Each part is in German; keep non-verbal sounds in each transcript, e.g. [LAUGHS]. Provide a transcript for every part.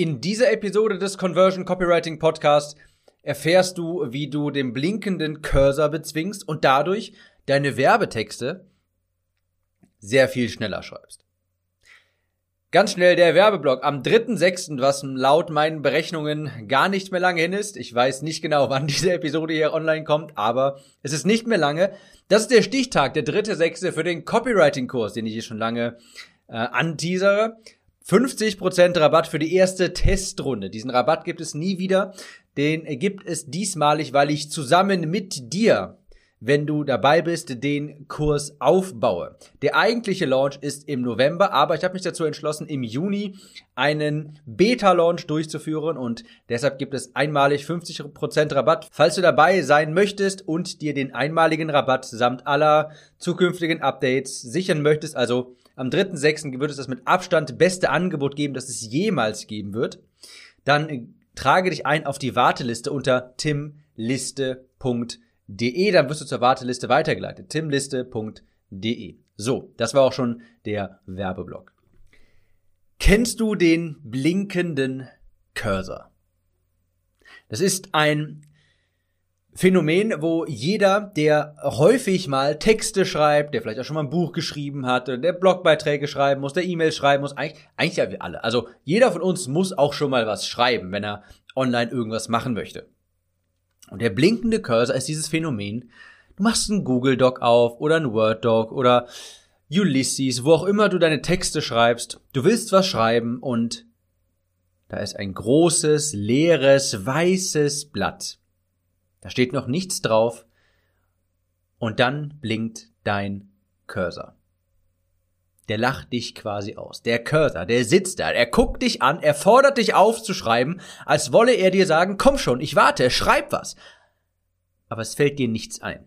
In dieser Episode des Conversion Copywriting Podcast erfährst du, wie du den blinkenden Cursor bezwingst und dadurch deine Werbetexte sehr viel schneller schreibst. Ganz schnell der Werbeblock am 3.6., was laut meinen Berechnungen gar nicht mehr lange hin ist. Ich weiß nicht genau, [LAUGHS] wann diese Episode hier online kommt, aber es ist nicht mehr lange. Das ist der Stichtag, der 3.6. für den Copywriting-Kurs, den ich hier schon lange äh, anteasere. 50% Rabatt für die erste Testrunde. Diesen Rabatt gibt es nie wieder. Den gibt es diesmalig, weil ich zusammen mit dir, wenn du dabei bist, den Kurs aufbaue. Der eigentliche Launch ist im November, aber ich habe mich dazu entschlossen, im Juni einen Beta-Launch durchzuführen und deshalb gibt es einmalig 50% Rabatt. Falls du dabei sein möchtest und dir den einmaligen Rabatt samt aller zukünftigen Updates sichern möchtest, also am 3.6. wird es das mit Abstand beste Angebot geben, das es jemals geben wird. Dann äh, trage dich ein auf die Warteliste unter timliste.de. Dann wirst du zur Warteliste weitergeleitet. timliste.de. So, das war auch schon der Werbeblock. Kennst du den blinkenden Cursor? Das ist ein Phänomen, wo jeder, der häufig mal Texte schreibt, der vielleicht auch schon mal ein Buch geschrieben hat, der Blogbeiträge schreiben muss, der E-Mails schreiben muss, eigentlich, eigentlich ja wir alle. Also jeder von uns muss auch schon mal was schreiben, wenn er online irgendwas machen möchte. Und der blinkende Cursor ist dieses Phänomen. Du machst einen Google Doc auf oder einen Word Doc oder Ulysses, wo auch immer du deine Texte schreibst. Du willst was schreiben und da ist ein großes, leeres, weißes Blatt. Da steht noch nichts drauf und dann blinkt dein Cursor. Der lacht dich quasi aus. Der Cursor, der sitzt da, er guckt dich an, er fordert dich aufzuschreiben, als wolle er dir sagen, komm schon, ich warte, schreib was. Aber es fällt dir nichts ein.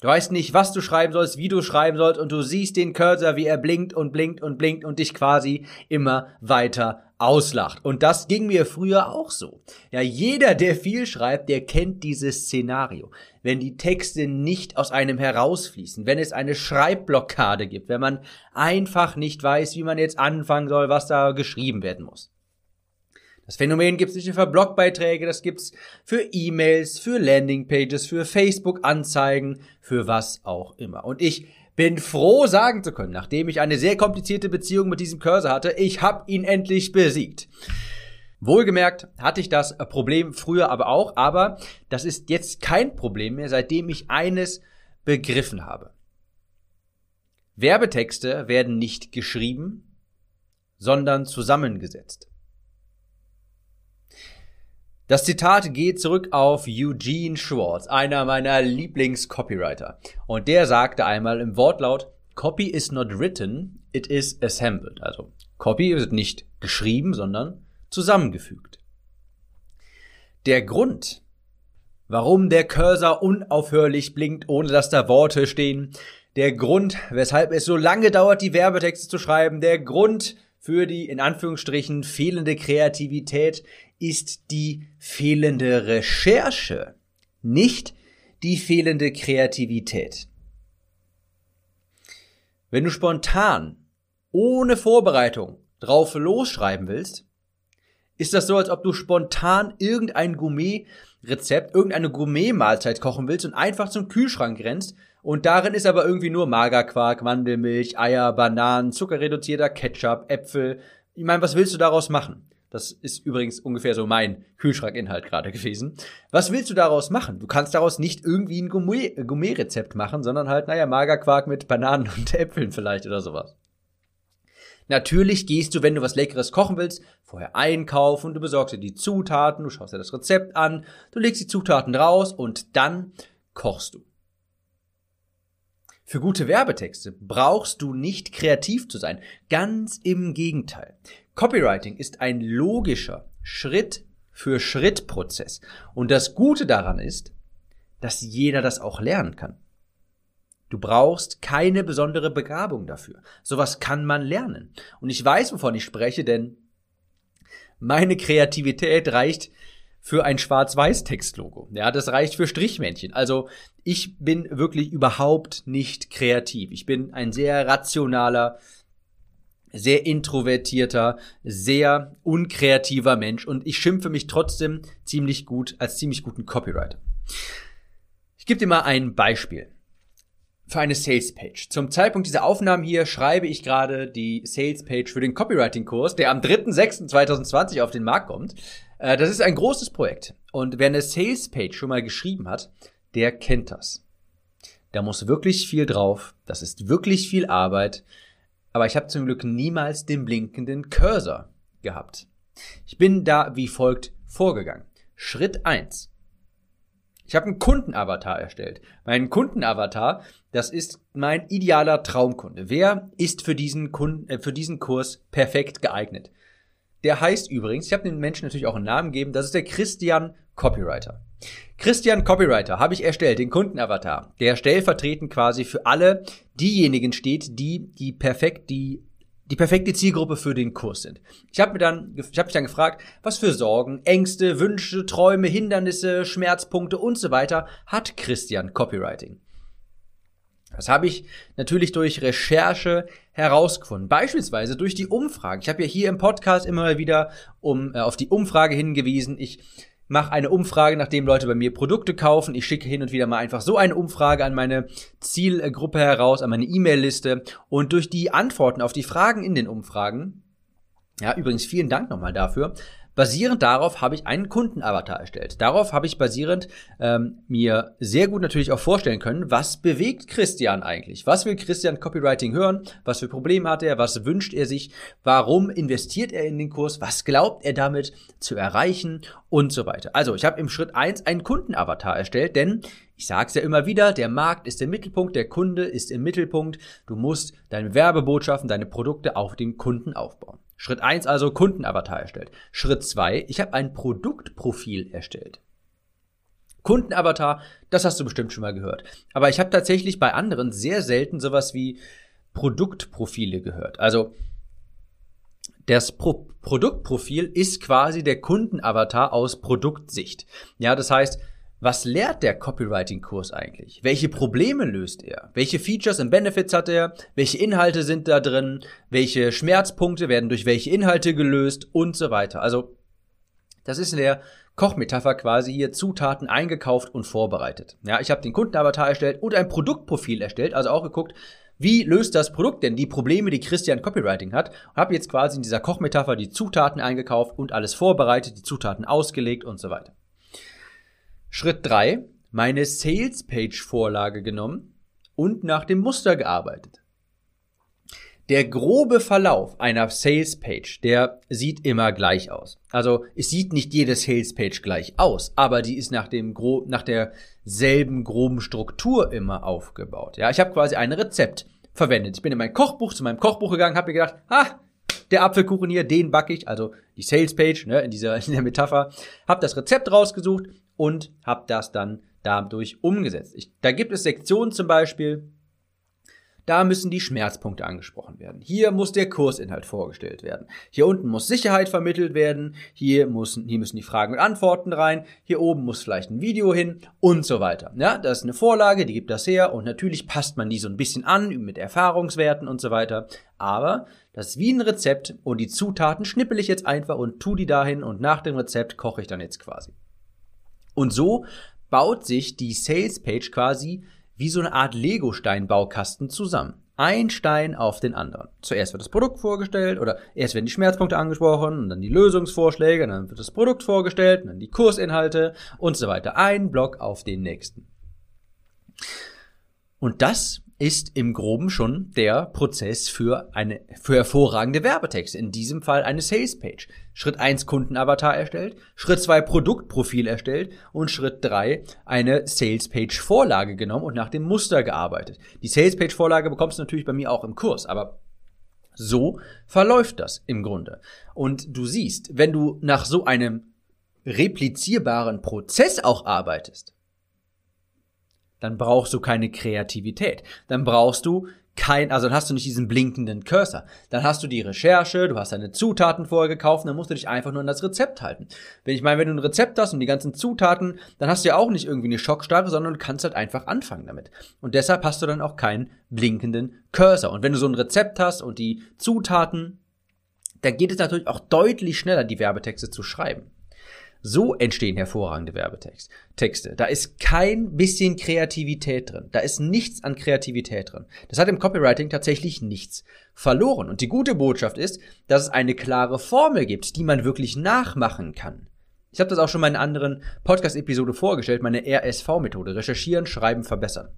Du weißt nicht, was du schreiben sollst, wie du schreiben sollst, und du siehst den Cursor, wie er blinkt und blinkt und blinkt und dich quasi immer weiter auslacht. Und das ging mir früher auch so. Ja, jeder, der viel schreibt, der kennt dieses Szenario. Wenn die Texte nicht aus einem herausfließen, wenn es eine Schreibblockade gibt, wenn man einfach nicht weiß, wie man jetzt anfangen soll, was da geschrieben werden muss. Das Phänomen gibt es nicht nur für Blogbeiträge, das gibt's für E-Mails, für Landingpages, für Facebook-Anzeigen, für was auch immer. Und ich bin froh sagen zu können, nachdem ich eine sehr komplizierte Beziehung mit diesem Cursor hatte, ich habe ihn endlich besiegt. Wohlgemerkt hatte ich das Problem früher aber auch, aber das ist jetzt kein Problem mehr, seitdem ich eines begriffen habe. Werbetexte werden nicht geschrieben, sondern zusammengesetzt. Das Zitat geht zurück auf Eugene Schwartz, einer meiner Lieblings-Copywriter. Und der sagte einmal im Wortlaut, Copy is not written, it is assembled. Also Copy wird nicht geschrieben, sondern zusammengefügt. Der Grund, warum der Cursor unaufhörlich blinkt, ohne dass da Worte stehen, der Grund, weshalb es so lange dauert, die Werbetexte zu schreiben, der Grund für die in Anführungsstrichen fehlende Kreativität ist die fehlende Recherche, nicht die fehlende Kreativität. Wenn du spontan, ohne Vorbereitung drauf losschreiben willst, ist das so, als ob du spontan irgendein Gourmet-Rezept, irgendeine Gourmet-Mahlzeit kochen willst und einfach zum Kühlschrank rennst und darin ist aber irgendwie nur Magerquark, Mandelmilch, Eier, Bananen, zuckerreduzierter Ketchup, Äpfel. Ich meine, was willst du daraus machen? Das ist übrigens ungefähr so mein Kühlschrankinhalt gerade gewesen. Was willst du daraus machen? Du kannst daraus nicht irgendwie ein Gourmet-Rezept machen, sondern halt, naja, Magerquark mit Bananen und [LAUGHS] Äpfeln vielleicht oder sowas. Natürlich gehst du, wenn du was Leckeres kochen willst, vorher einkaufen, du besorgst dir die Zutaten, du schaust dir das Rezept an, du legst die Zutaten raus und dann kochst du. Für gute Werbetexte brauchst du nicht kreativ zu sein. Ganz im Gegenteil. Copywriting ist ein logischer Schritt für Schritt Prozess. Und das Gute daran ist, dass jeder das auch lernen kann. Du brauchst keine besondere Begabung dafür. Sowas kann man lernen. Und ich weiß, wovon ich spreche, denn meine Kreativität reicht für ein Schwarz-Weiß-Textlogo. Ja, das reicht für Strichmännchen. Also ich bin wirklich überhaupt nicht kreativ. Ich bin ein sehr rationaler, sehr introvertierter, sehr unkreativer Mensch und ich schimpfe mich trotzdem ziemlich gut als ziemlich guten Copywriter. Ich gebe dir mal ein Beispiel für eine Sales Page. Zum Zeitpunkt dieser Aufnahmen hier schreibe ich gerade die Sales Page für den Copywriting Kurs, der am 3.6.2020 auf den Markt kommt. Äh, das ist ein großes Projekt und wer eine Sales Page schon mal geschrieben hat, der kennt das. Da muss wirklich viel drauf, das ist wirklich viel Arbeit aber ich habe zum Glück niemals den blinkenden Cursor gehabt. Ich bin da wie folgt vorgegangen. Schritt eins: Ich habe einen Kundenavatar erstellt. Mein Kundenavatar, das ist mein idealer Traumkunde. Wer ist für diesen, Kunden, äh, für diesen Kurs perfekt geeignet? Der heißt übrigens, ich habe den Menschen natürlich auch einen Namen gegeben, das ist der Christian Copywriter. Christian Copywriter habe ich erstellt, den Kundenavatar, der stellvertretend quasi für alle diejenigen steht, die die perfekt die die perfekte Zielgruppe für den Kurs sind. Ich habe mir dann ich habe mich dann gefragt, was für Sorgen, Ängste, Wünsche, Träume, Hindernisse, Schmerzpunkte und so weiter hat Christian Copywriting. Das habe ich natürlich durch Recherche herausgefunden. Beispielsweise durch die Umfragen. Ich habe ja hier im Podcast immer wieder um, äh, auf die Umfrage hingewiesen. Ich mache eine Umfrage, nachdem Leute bei mir Produkte kaufen. Ich schicke hin und wieder mal einfach so eine Umfrage an meine Zielgruppe heraus, an meine E-Mail-Liste. Und durch die Antworten auf die Fragen in den Umfragen, ja, übrigens vielen Dank nochmal dafür, Basierend darauf habe ich einen Kundenavatar erstellt. Darauf habe ich basierend ähm, mir sehr gut natürlich auch vorstellen können, was bewegt Christian eigentlich? Was will Christian Copywriting hören? Was für Probleme hat er? Was wünscht er sich? Warum investiert er in den Kurs? Was glaubt er damit zu erreichen? Und so weiter. Also ich habe im Schritt eins einen Kundenavatar erstellt, denn ich sage es ja immer wieder, der Markt ist der Mittelpunkt, der Kunde ist im Mittelpunkt. Du musst deine Werbebotschaften, deine Produkte auf den Kunden aufbauen. Schritt eins also Kundenavatar erstellt. Schritt zwei ich habe ein Produktprofil erstellt. Kundenavatar, das hast du bestimmt schon mal gehört. Aber ich habe tatsächlich bei anderen sehr selten sowas wie Produktprofile gehört. Also das Pro Produktprofil ist quasi der Kundenavatar aus Produktsicht. Ja, das heißt, was lehrt der Copywriting-Kurs eigentlich? Welche Probleme löst er? Welche Features und Benefits hat er? Welche Inhalte sind da drin? Welche Schmerzpunkte werden durch welche Inhalte gelöst? Und so weiter. Also, das ist in der Kochmetapher quasi hier Zutaten eingekauft und vorbereitet. Ja, ich habe den Kundenavatar erstellt und ein Produktprofil erstellt, also auch geguckt, wie löst das Produkt denn die Probleme, die Christian Copywriting hat? Habe jetzt quasi in dieser Kochmetapher die Zutaten eingekauft und alles vorbereitet, die Zutaten ausgelegt und so weiter. Schritt drei: meine Sales Page Vorlage genommen und nach dem Muster gearbeitet. Der grobe Verlauf einer Sales Page, der sieht immer gleich aus. Also es sieht nicht jede Sales Page gleich aus, aber die ist nach dem gro nach derselben groben Struktur immer aufgebaut. Ja, ich habe quasi ein Rezept verwendet. Ich bin in mein Kochbuch zu meinem Kochbuch gegangen, habe mir gedacht, ah, der Apfelkuchen hier, den backe ich, also die Sales Page, ne, in dieser [LAUGHS] in der Metapher, habe das Rezept rausgesucht und habe das dann dadurch umgesetzt. Ich, da gibt es Sektionen zum Beispiel, da müssen die Schmerzpunkte angesprochen werden. Hier muss der Kursinhalt vorgestellt werden. Hier unten muss Sicherheit vermittelt werden. Hier, müssen, hier müssen die Fragen und Antworten rein. Hier oben muss vielleicht ein Video hin und so weiter. Ja, das ist eine Vorlage, die gibt das her und natürlich passt man die so ein bisschen an mit Erfahrungswerten und so weiter. Aber das ist wie ein Rezept und die Zutaten schnippel ich jetzt einfach und tu die dahin und nach dem Rezept koche ich dann jetzt quasi. Und so baut sich die Sales Page quasi wie so eine Art Lego-Stein-Baukasten zusammen. Ein Stein auf den anderen. Zuerst wird das Produkt vorgestellt oder erst werden die Schmerzpunkte angesprochen und dann die Lösungsvorschläge, und dann wird das Produkt vorgestellt und dann die Kursinhalte und so weiter. Ein Block auf den nächsten. Und das ist im Groben schon der Prozess für eine, für hervorragende Werbetexte. In diesem Fall eine Sales Page. Schritt eins Kundenavatar erstellt, Schritt zwei Produktprofil erstellt und Schritt drei eine Sales Page Vorlage genommen und nach dem Muster gearbeitet. Die Sales Page Vorlage bekommst du natürlich bei mir auch im Kurs, aber so verläuft das im Grunde. Und du siehst, wenn du nach so einem replizierbaren Prozess auch arbeitest, dann brauchst du keine Kreativität. Dann brauchst du kein, also dann hast du nicht diesen blinkenden Cursor. Dann hast du die Recherche, du hast deine Zutaten vorher gekauft, dann musst du dich einfach nur an das Rezept halten. Wenn ich meine, wenn du ein Rezept hast und die ganzen Zutaten, dann hast du ja auch nicht irgendwie eine Schockstarre, sondern du kannst halt einfach anfangen damit. Und deshalb hast du dann auch keinen blinkenden Cursor. Und wenn du so ein Rezept hast und die Zutaten, dann geht es natürlich auch deutlich schneller, die Werbetexte zu schreiben. So entstehen hervorragende Werbetexte. Da ist kein bisschen Kreativität drin. Da ist nichts an Kreativität drin. Das hat im Copywriting tatsächlich nichts verloren. Und die gute Botschaft ist, dass es eine klare Formel gibt, die man wirklich nachmachen kann. Ich habe das auch schon mal in einer anderen Podcast-Episode vorgestellt, meine RSV-Methode. Recherchieren, schreiben, verbessern.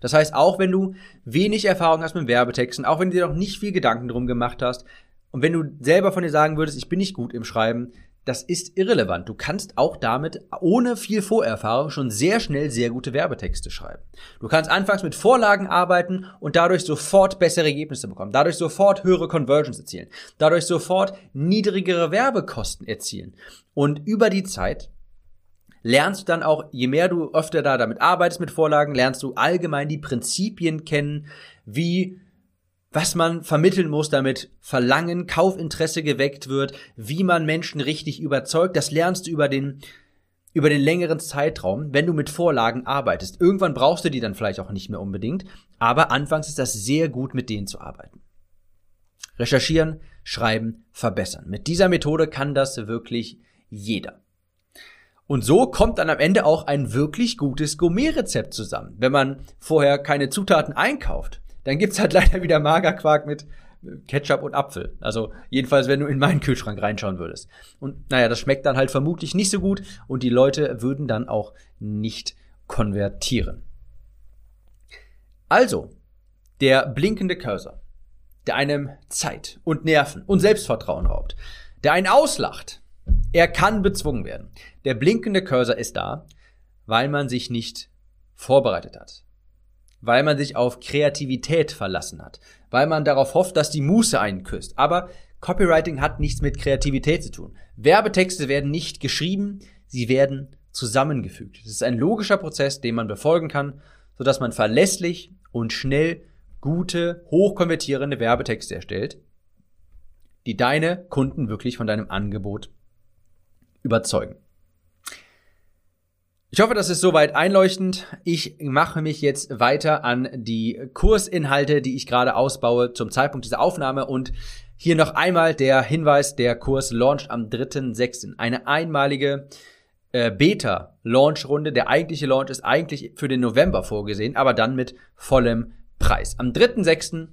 Das heißt, auch wenn du wenig Erfahrung hast mit Werbetexten, auch wenn du dir noch nicht viel Gedanken drum gemacht hast, und wenn du selber von dir sagen würdest, ich bin nicht gut im Schreiben, das ist irrelevant. Du kannst auch damit ohne viel Vorerfahrung schon sehr schnell sehr gute Werbetexte schreiben. Du kannst anfangs mit Vorlagen arbeiten und dadurch sofort bessere Ergebnisse bekommen, dadurch sofort höhere Conversions erzielen, dadurch sofort niedrigere Werbekosten erzielen. Und über die Zeit lernst du dann auch, je mehr du öfter da damit arbeitest mit Vorlagen, lernst du allgemein die Prinzipien kennen, wie was man vermitteln muss, damit Verlangen, Kaufinteresse geweckt wird, wie man Menschen richtig überzeugt, das lernst du über den über den längeren Zeitraum, wenn du mit Vorlagen arbeitest. Irgendwann brauchst du die dann vielleicht auch nicht mehr unbedingt, aber anfangs ist das sehr gut, mit denen zu arbeiten. Recherchieren, schreiben, verbessern. Mit dieser Methode kann das wirklich jeder. Und so kommt dann am Ende auch ein wirklich gutes Gourmet-Rezept zusammen. Wenn man vorher keine Zutaten einkauft, dann gibt's halt [LAUGHS] leider wieder Magerquark mit Ketchup und Apfel. Also jedenfalls, wenn du in meinen Kühlschrank reinschauen würdest. Und naja, das schmeckt dann halt vermutlich nicht so gut und die Leute würden dann auch nicht konvertieren. Also, der blinkende Cursor, der einem Zeit und Nerven und Selbstvertrauen raubt, der einen auslacht, er kann bezwungen werden. Der blinkende Cursor ist da, weil man sich nicht vorbereitet hat weil man sich auf Kreativität verlassen hat, weil man darauf hofft, dass die Muße einen küsst. Aber Copywriting hat nichts mit Kreativität zu tun. Werbetexte werden nicht geschrieben, sie werden zusammengefügt. Es ist ein logischer Prozess, den man befolgen kann, sodass man verlässlich und schnell gute, hochkonvertierende Werbetexte erstellt, die deine Kunden wirklich von deinem Angebot überzeugen. Ich hoffe, das ist soweit einleuchtend. Ich mache mich jetzt weiter an die Kursinhalte, die ich gerade ausbaue zum Zeitpunkt dieser Aufnahme und hier noch einmal der Hinweis, der Kurs launcht am 3.6. Eine einmalige äh, Beta-Launch-Runde. Der eigentliche Launch ist eigentlich für den November vorgesehen, aber dann mit vollem Preis. Am 3.6.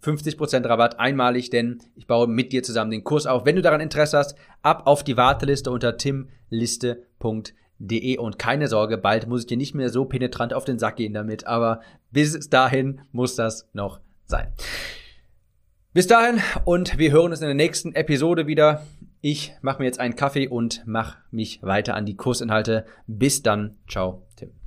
50% Rabatt einmalig, denn ich baue mit dir zusammen den Kurs auf. Wenn du daran Interesse hast, ab auf die Warteliste unter timliste.de De und keine Sorge, bald muss ich dir nicht mehr so penetrant auf den Sack gehen damit, aber bis dahin muss das noch sein. Bis dahin und wir hören uns in der nächsten Episode wieder. Ich mache mir jetzt einen Kaffee und mache mich weiter an die Kursinhalte. Bis dann. Ciao, Tim.